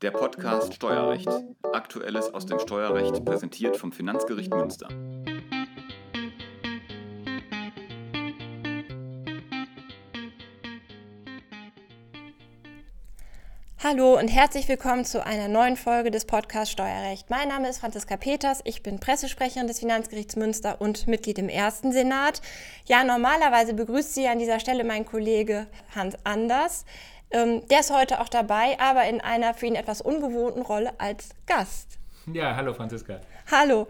Der Podcast Steuerrecht. Aktuelles aus dem Steuerrecht präsentiert vom Finanzgericht Münster. Hallo und herzlich willkommen zu einer neuen Folge des Podcasts Steuerrecht. Mein Name ist Franziska Peters, ich bin Pressesprecherin des Finanzgerichts Münster und Mitglied im ersten Senat. Ja, normalerweise begrüßt Sie an dieser Stelle mein Kollege Hans Anders. Ähm, der ist heute auch dabei, aber in einer für ihn etwas ungewohnten Rolle als Gast. Ja, hallo Franziska. Hallo.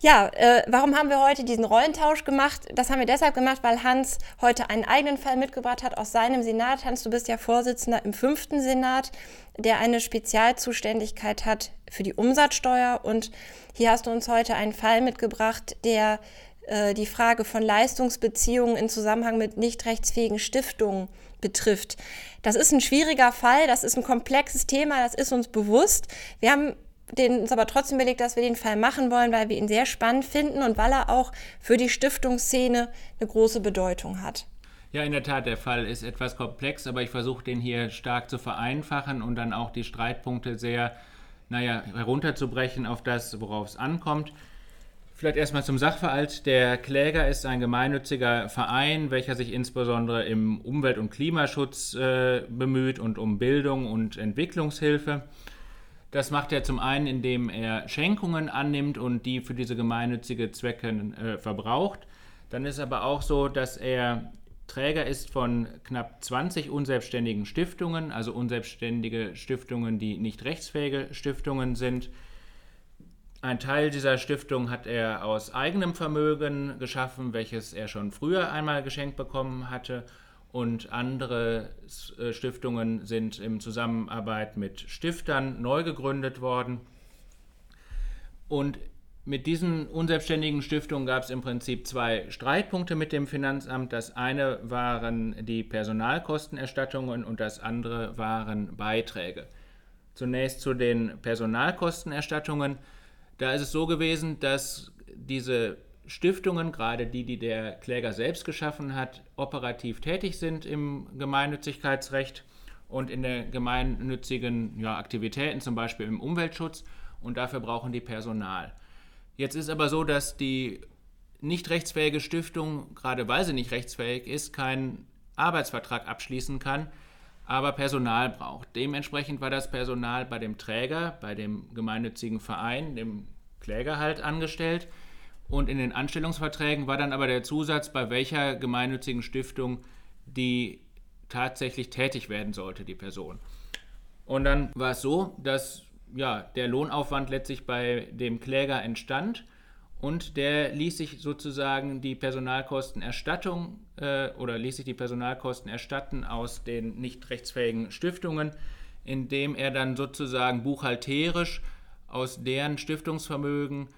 Ja, äh, warum haben wir heute diesen Rollentausch gemacht? Das haben wir deshalb gemacht, weil Hans heute einen eigenen Fall mitgebracht hat aus seinem Senat. Hans, du bist ja Vorsitzender im fünften Senat, der eine Spezialzuständigkeit hat für die Umsatzsteuer. Und hier hast du uns heute einen Fall mitgebracht, der äh, die Frage von Leistungsbeziehungen in Zusammenhang mit nicht rechtsfähigen Stiftungen betrifft. Das ist ein schwieriger Fall, das ist ein komplexes Thema, das ist uns bewusst. Wir haben den, uns aber trotzdem überlegt, dass wir den Fall machen wollen, weil wir ihn sehr spannend finden und weil er auch für die Stiftungsszene eine große Bedeutung hat. Ja, in der Tat, der Fall ist etwas komplex, aber ich versuche den hier stark zu vereinfachen und dann auch die Streitpunkte sehr, naja, herunterzubrechen auf das, worauf es ankommt. Vielleicht erstmal zum Sachverhalt. Der Kläger ist ein gemeinnütziger Verein, welcher sich insbesondere im Umwelt- und Klimaschutz äh, bemüht und um Bildung und Entwicklungshilfe. Das macht er zum einen, indem er Schenkungen annimmt und die für diese gemeinnützige Zwecke äh, verbraucht. Dann ist aber auch so, dass er Träger ist von knapp 20 unselbstständigen Stiftungen, also unselbstständige Stiftungen, die nicht rechtsfähige Stiftungen sind. Ein Teil dieser Stiftung hat er aus eigenem Vermögen geschaffen, welches er schon früher einmal geschenkt bekommen hatte. Und andere äh, Stiftungen sind in Zusammenarbeit mit Stiftern neu gegründet worden. Und mit diesen unselbstständigen Stiftungen gab es im Prinzip zwei Streitpunkte mit dem Finanzamt. Das eine waren die Personalkostenerstattungen und das andere waren Beiträge. Zunächst zu den Personalkostenerstattungen. Da ist es so gewesen, dass diese Stiftungen, gerade die, die der Kläger selbst geschaffen hat, operativ tätig sind im Gemeinnützigkeitsrecht und in der gemeinnützigen ja, Aktivitäten, zum Beispiel im Umweltschutz. Und dafür brauchen die Personal. Jetzt ist aber so, dass die nicht rechtsfähige Stiftung, gerade weil sie nicht rechtsfähig ist, keinen Arbeitsvertrag abschließen kann, aber Personal braucht. Dementsprechend war das Personal bei dem Träger, bei dem gemeinnützigen Verein, dem Kläger halt angestellt. Und in den Anstellungsverträgen war dann aber der Zusatz, bei welcher gemeinnützigen Stiftung die tatsächlich tätig werden sollte, die Person. Und dann war es so, dass ja, der Lohnaufwand letztlich bei dem Kläger entstand und der ließ sich sozusagen die Personalkostenerstattung äh, oder ließ sich die Personalkosten erstatten aus den nicht rechtsfähigen Stiftungen, indem er dann sozusagen buchhalterisch aus deren Stiftungsvermögen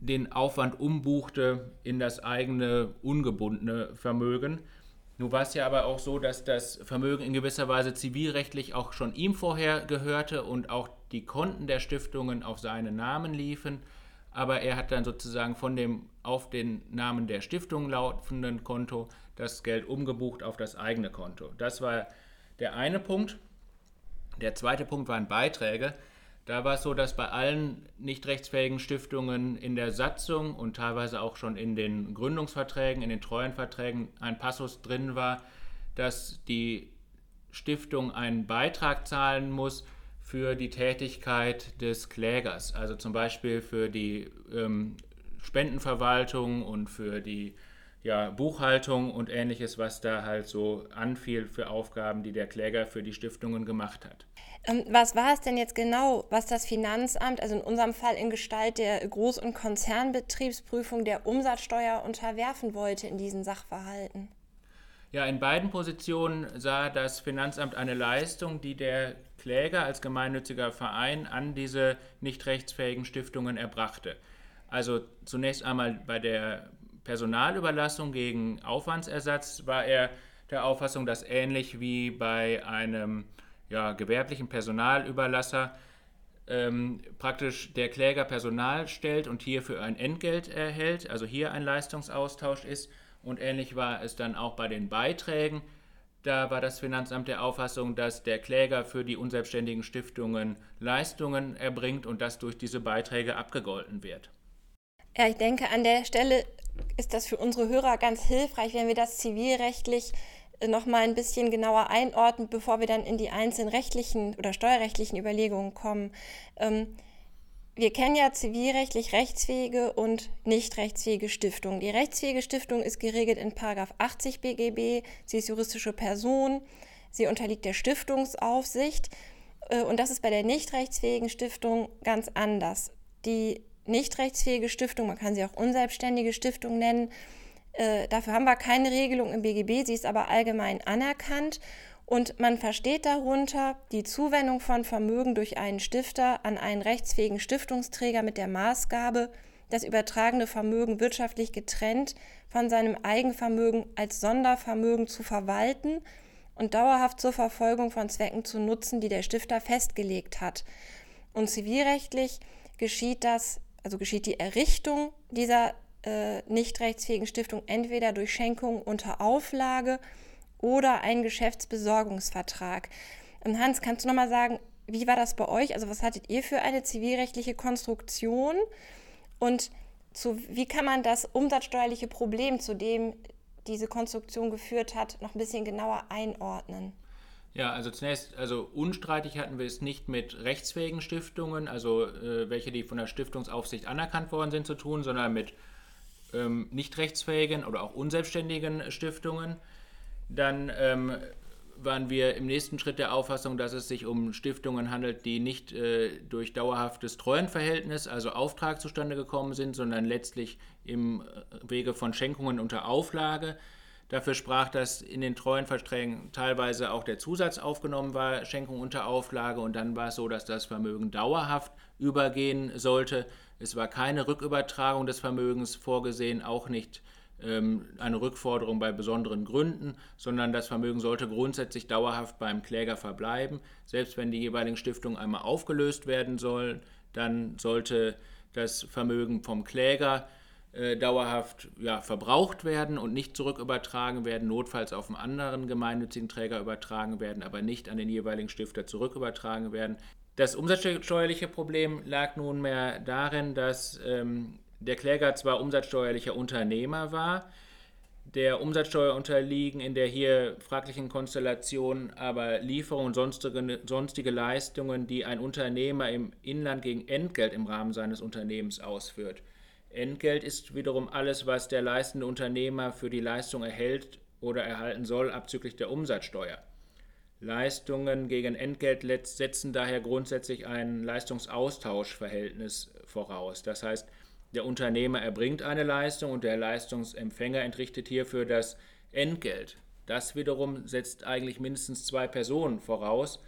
den Aufwand umbuchte in das eigene ungebundene Vermögen. Nun war es ja aber auch so, dass das Vermögen in gewisser Weise zivilrechtlich auch schon ihm vorher gehörte und auch die Konten der Stiftungen auf seinen Namen liefen aber er hat dann sozusagen von dem auf den Namen der Stiftung laufenden Konto das Geld umgebucht auf das eigene Konto. Das war der eine Punkt. Der zweite Punkt waren Beiträge. Da war es so, dass bei allen nicht rechtsfähigen Stiftungen in der Satzung und teilweise auch schon in den Gründungsverträgen, in den Treuenverträgen ein Passus drin war, dass die Stiftung einen Beitrag zahlen muss, für die Tätigkeit des Klägers, also zum Beispiel für die ähm, Spendenverwaltung und für die ja, Buchhaltung und ähnliches, was da halt so anfiel für Aufgaben, die der Kläger für die Stiftungen gemacht hat. Ähm, was war es denn jetzt genau, was das Finanzamt, also in unserem Fall in Gestalt der Groß- und Konzernbetriebsprüfung der Umsatzsteuer unterwerfen wollte in diesen Sachverhalten? Ja, in beiden Positionen sah das Finanzamt eine Leistung, die der Kläger als gemeinnütziger Verein an diese nicht rechtsfähigen Stiftungen erbrachte. Also zunächst einmal bei der Personalüberlassung gegen Aufwandsersatz war er der Auffassung, dass ähnlich wie bei einem ja, gewerblichen Personalüberlasser ähm, praktisch der Kläger Personal stellt und hierfür ein Entgelt erhält, also hier ein Leistungsaustausch ist und ähnlich war es dann auch bei den Beiträgen, Da war das Finanzamt der Auffassung, dass der Kläger für die unselbstständigen Stiftungen Leistungen erbringt und das durch diese Beiträge abgegolten wird. Ja, ich denke, an der Stelle ist das für unsere Hörer ganz hilfreich, wenn wir das zivilrechtlich äh, noch mal ein bisschen genauer einordnen, bevor wir dann in die einzelnen rechtlichen oder steuerrechtlichen Überlegungen kommen. Ähm, wir kennen ja zivilrechtlich rechtsfähige und nicht rechtsfähige Stiftungen. Die rechtsfähige Stiftung ist geregelt in 80 BGB. Sie ist juristische Person. Sie unterliegt der Stiftungsaufsicht. Äh, und das ist bei der nicht rechtsfähigen Stiftung ganz anders. Die nicht rechtsfähige Stiftung, man kann sie auch unselbstständige Stiftung nennen, äh, dafür haben wir keine Regelung im BGB, sie ist aber allgemein anerkannt und man versteht darunter die Zuwendung von Vermögen durch einen Stifter an einen rechtsfähigen Stiftungsträger mit der Maßgabe, das übertragene Vermögen wirtschaftlich getrennt von seinem Eigenvermögen als Sondervermögen zu verwalten und dauerhaft zur Verfolgung von Zwecken zu nutzen, die der Stifter festgelegt hat. Und zivilrechtlich geschieht das, also geschieht die Errichtung dieser äh, nicht rechtsfähigen Stiftung entweder durch Schenkung unter Auflage oder ein Geschäftsbesorgungsvertrag. Ähm, Hans, kannst du nochmal sagen, wie war das bei euch? Also was hattet ihr für eine zivilrechtliche Konstruktion? Und zu, wie kann man das umsatzsteuerliche Problem, zu dem diese Konstruktion geführt hat, noch ein bisschen genauer einordnen? Ja, also zunächst, also unstreitig hatten wir es nicht mit rechtsfähigen Stiftungen, also äh, welche, die von der Stiftungsaufsicht anerkannt worden sind, zu tun, sondern mit ähm, nicht rechtsfähigen oder auch unselbstständigen Stiftungen. Dann ähm, waren wir im nächsten Schritt der Auffassung, dass es sich um Stiftungen handelt, die nicht äh, durch dauerhaftes Treuenverhältnis, also Auftrag zustande gekommen sind, sondern letztlich im äh, Wege von Schenkungen unter Auflage. Dafür sprach, dass in den Treuenverträgen teilweise auch der Zusatz aufgenommen war, Schenkung unter Auflage, und dann war es so, dass das Vermögen dauerhaft übergehen sollte. Es war keine Rückübertragung des Vermögens vorgesehen, auch nicht ähm, eine Rückforderung bei besonderen Gründen, sondern das Vermögen sollte grundsätzlich dauerhaft beim Kläger verbleiben. Selbst wenn die jeweiligen Stiftungen einmal aufgelöst werden sollen, dann sollte das Vermögen vom Kläger äh, dauerhaft ja, verbraucht werden und nicht zurückübertragen werden, notfalls auf einen anderen gemeinnützigen Träger übertragen werden, aber nicht an den jeweiligen Stifter zurückübertragen werden. Das umsatzsteuerliche Problem lag nunmehr darin, dass ähm, der Kläger zwar umsatzsteuerlicher Unternehmer war, der Umsatzsteuer unterliegen in der hier fraglichen Konstellation aber Lieferungen und sonstige, sonstige Leistungen, die ein Unternehmer im Inland gegen Entgelt im Rahmen seines Unternehmens ausführt. Entgelt ist wiederum alles, was der leistende Unternehmer für die Leistung erhält oder erhalten soll, abzüglich der Umsatzsteuer. Leistungen gegen Entgelt setzen daher grundsätzlich ein Leistungsaustauschverhältnis voraus. Das heißt, der Unternehmer erbringt eine Leistung und der Leistungsempfänger entrichtet hierfür das Entgelt. Das wiederum setzt eigentlich mindestens zwei Personen voraus,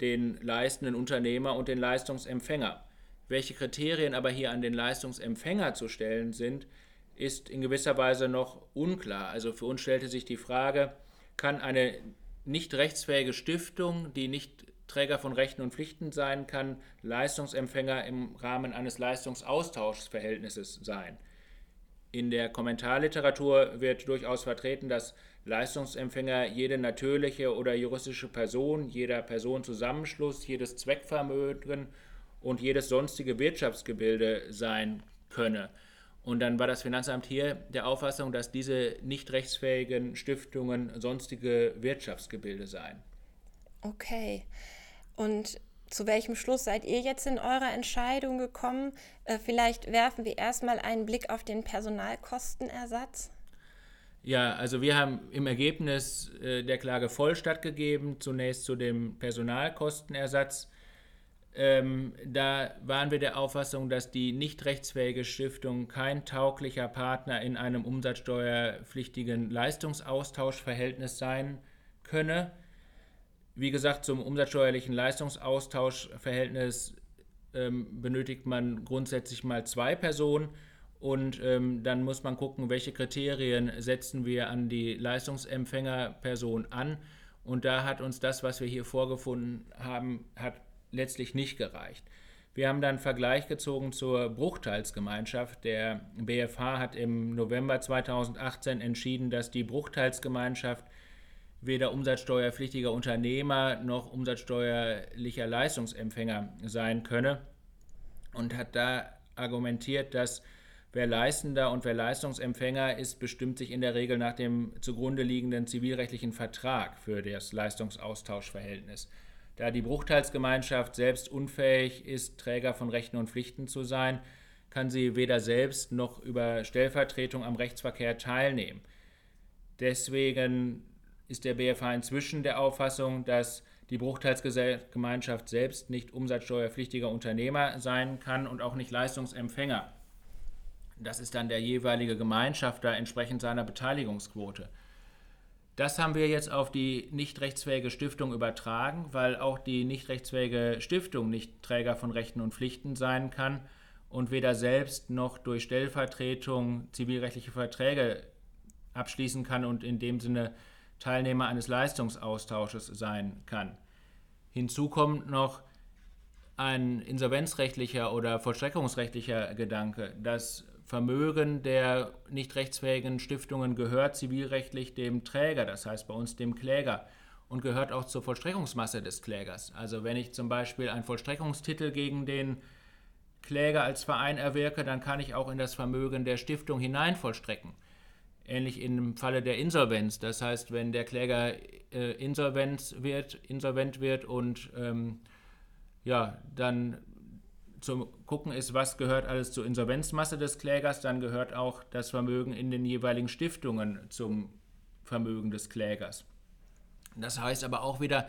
den leistenden Unternehmer und den Leistungsempfänger. Welche Kriterien aber hier an den Leistungsempfänger zu stellen sind, ist in gewisser Weise noch unklar. Also für uns stellte sich die Frage, kann eine nicht rechtsfähige Stiftung, die nicht Träger von Rechten und Pflichten sein kann, Leistungsempfänger im Rahmen eines Leistungsaustauschverhältnisses sein. In der Kommentarliteratur wird durchaus vertreten, dass Leistungsempfänger jede natürliche oder juristische Person, jeder Personenzusammenschluss, jedes Zweckvermögen und jedes sonstige Wirtschaftsgebilde sein könne. Und dann war das Finanzamt hier der Auffassung, dass diese nicht rechtsfähigen Stiftungen sonstige Wirtschaftsgebilde seien. Okay. Und zu welchem Schluss seid ihr jetzt in eurer Entscheidung gekommen? Äh, vielleicht werfen wir erstmal einen Blick auf den Personalkostenersatz. Ja, also wir haben im Ergebnis äh, der Klage voll stattgegeben, zunächst zu dem Personalkostenersatz. Ähm, da waren wir der Auffassung, dass die nicht rechtsfähige Stiftung kein tauglicher Partner in einem umsatzsteuerpflichtigen Leistungsaustauschverhältnis sein könne. Wie gesagt, zum umsatzsteuerlichen Leistungsaustauschverhältnis ähm, benötigt man grundsätzlich mal zwei Personen und ähm, dann muss man gucken, welche Kriterien setzen wir an die Leistungsempfängerperson an. Und da hat uns das, was wir hier vorgefunden haben, hat letztlich nicht gereicht. Wir haben dann einen Vergleich gezogen zur Bruchteilsgemeinschaft. Der BFH hat im November 2018 entschieden, dass die Bruchteilsgemeinschaft weder umsatzsteuerpflichtiger Unternehmer noch umsatzsteuerlicher Leistungsempfänger sein könne und hat da argumentiert, dass wer Leistender und wer Leistungsempfänger ist, bestimmt sich in der Regel nach dem zugrunde liegenden zivilrechtlichen Vertrag für das Leistungsaustauschverhältnis. Da die Bruchteilsgemeinschaft selbst unfähig ist, Träger von Rechten und Pflichten zu sein, kann sie weder selbst noch über Stellvertretung am Rechtsverkehr teilnehmen. Deswegen ist der BFH inzwischen der Auffassung, dass die Bruchteilsgemeinschaft selbst nicht umsatzsteuerpflichtiger Unternehmer sein kann und auch nicht Leistungsempfänger. Das ist dann der jeweilige Gemeinschafter entsprechend seiner Beteiligungsquote. Das haben wir jetzt auf die nicht rechtsfähige Stiftung übertragen, weil auch die nicht rechtsfähige Stiftung nicht Träger von Rechten und Pflichten sein kann und weder selbst noch durch Stellvertretung zivilrechtliche Verträge abschließen kann und in dem Sinne Teilnehmer eines Leistungsaustausches sein kann. Hinzu kommt noch ein insolvenzrechtlicher oder vollstreckungsrechtlicher Gedanke. Das Vermögen der nicht rechtsfähigen Stiftungen gehört zivilrechtlich dem Träger, das heißt bei uns dem Kläger, und gehört auch zur Vollstreckungsmasse des Klägers. Also wenn ich zum Beispiel einen Vollstreckungstitel gegen den Kläger als Verein erwirke, dann kann ich auch in das Vermögen der Stiftung hinein vollstrecken ähnlich im Falle der Insolvenz. Das heißt, wenn der Kläger äh, insolvent, wird, insolvent wird und ähm, ja, dann zu gucken ist, was gehört alles zur Insolvenzmasse des Klägers, dann gehört auch das Vermögen in den jeweiligen Stiftungen zum Vermögen des Klägers. Das heißt aber auch wieder,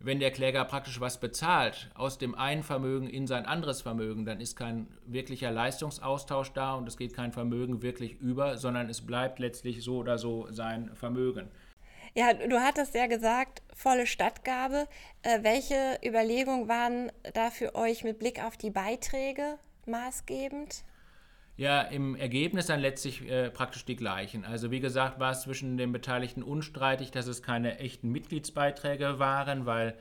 wenn der Kläger praktisch was bezahlt aus dem einen Vermögen in sein anderes Vermögen, dann ist kein wirklicher Leistungsaustausch da und es geht kein Vermögen wirklich über, sondern es bleibt letztlich so oder so sein Vermögen. Ja, du hattest ja gesagt, volle Stadtgabe. Äh, welche Überlegungen waren da für euch mit Blick auf die Beiträge maßgebend? Ja, im Ergebnis dann letztlich äh, praktisch die gleichen. Also wie gesagt, war es zwischen den Beteiligten unstreitig, dass es keine echten Mitgliedsbeiträge waren, weil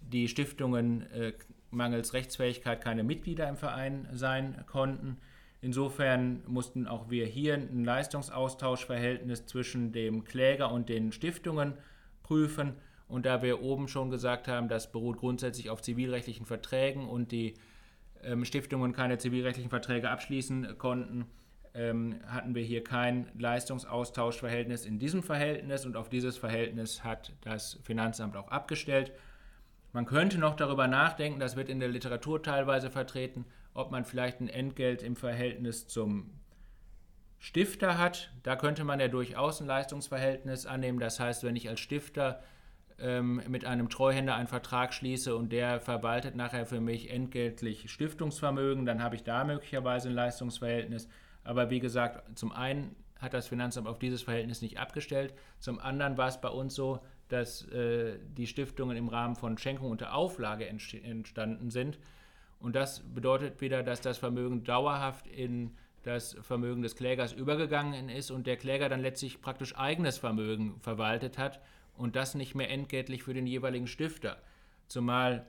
die Stiftungen äh, mangels Rechtsfähigkeit keine Mitglieder im Verein sein konnten. Insofern mussten auch wir hier ein Leistungsaustauschverhältnis zwischen dem Kläger und den Stiftungen prüfen. Und da wir oben schon gesagt haben, das beruht grundsätzlich auf zivilrechtlichen Verträgen und die Stiftungen keine zivilrechtlichen Verträge abschließen konnten, ähm, hatten wir hier kein Leistungsaustauschverhältnis in diesem Verhältnis und auf dieses Verhältnis hat das Finanzamt auch abgestellt. Man könnte noch darüber nachdenken, das wird in der Literatur teilweise vertreten, ob man vielleicht ein Entgelt im Verhältnis zum Stifter hat. Da könnte man ja durchaus ein Leistungsverhältnis annehmen. Das heißt, wenn ich als Stifter ähm, mit einem Treuhänder einen Vertrag schließe und der verwaltet nachher für mich entgeltlich Stiftungsvermögen, dann habe ich da möglicherweise ein Leistungsverhältnis. Aber wie gesagt, zum einen hat das Finanzamt auf dieses Verhältnis nicht abgestellt, zum anderen war es bei uns so, dass äh, die Stiftungen im Rahmen von Schenkung unter Auflage entstanden sind. Und das bedeutet wieder, dass das Vermögen dauerhaft in das Vermögen des Klägers übergegangen ist und der Kläger dann letztlich praktisch eigenes Vermögen verwaltet hat und das nicht mehr entgeltlich für den jeweiligen Stifter. Zumal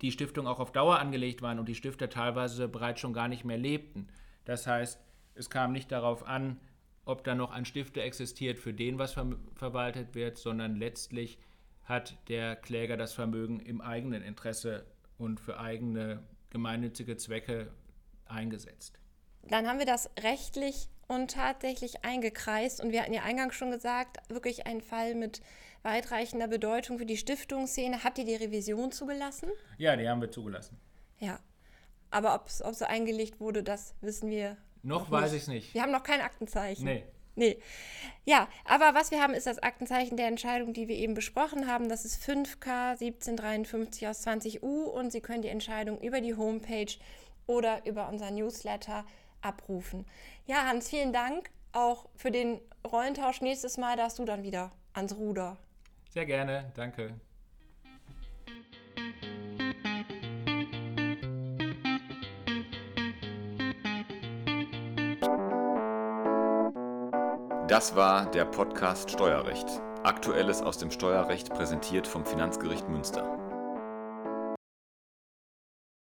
die Stiftungen auch auf Dauer angelegt waren und die Stifter teilweise bereits schon gar nicht mehr lebten. Das heißt, es kam nicht darauf an, ob da noch ein Stifter existiert, für den was ver verwaltet wird, sondern letztlich hat der Kläger das Vermögen im eigenen Interesse und für eigene gemeinnützige Zwecke eingesetzt. Dann haben wir das rechtlich und tatsächlich eingekreist. Und wir hatten ja eingangs schon gesagt, wirklich ein Fall mit weitreichender Bedeutung für die Stiftungsszene. Habt ihr die Revision zugelassen? Ja, die haben wir zugelassen. Ja. Aber ob es so eingelegt wurde, das wissen wir. Noch, noch weiß ich es nicht. Wir haben noch kein Aktenzeichen. Nee. Nee. Ja, aber was wir haben, ist das Aktenzeichen der Entscheidung, die wir eben besprochen haben. Das ist 5K 1753 aus 20U und Sie können die Entscheidung über die Homepage oder über unser Newsletter abrufen. Ja, Hans, vielen Dank auch für den Rollentausch. Nächstes Mal darfst du dann wieder ans Ruder. Sehr gerne, danke. Das war der Podcast Steuerrecht. Aktuelles aus dem Steuerrecht präsentiert vom Finanzgericht Münster.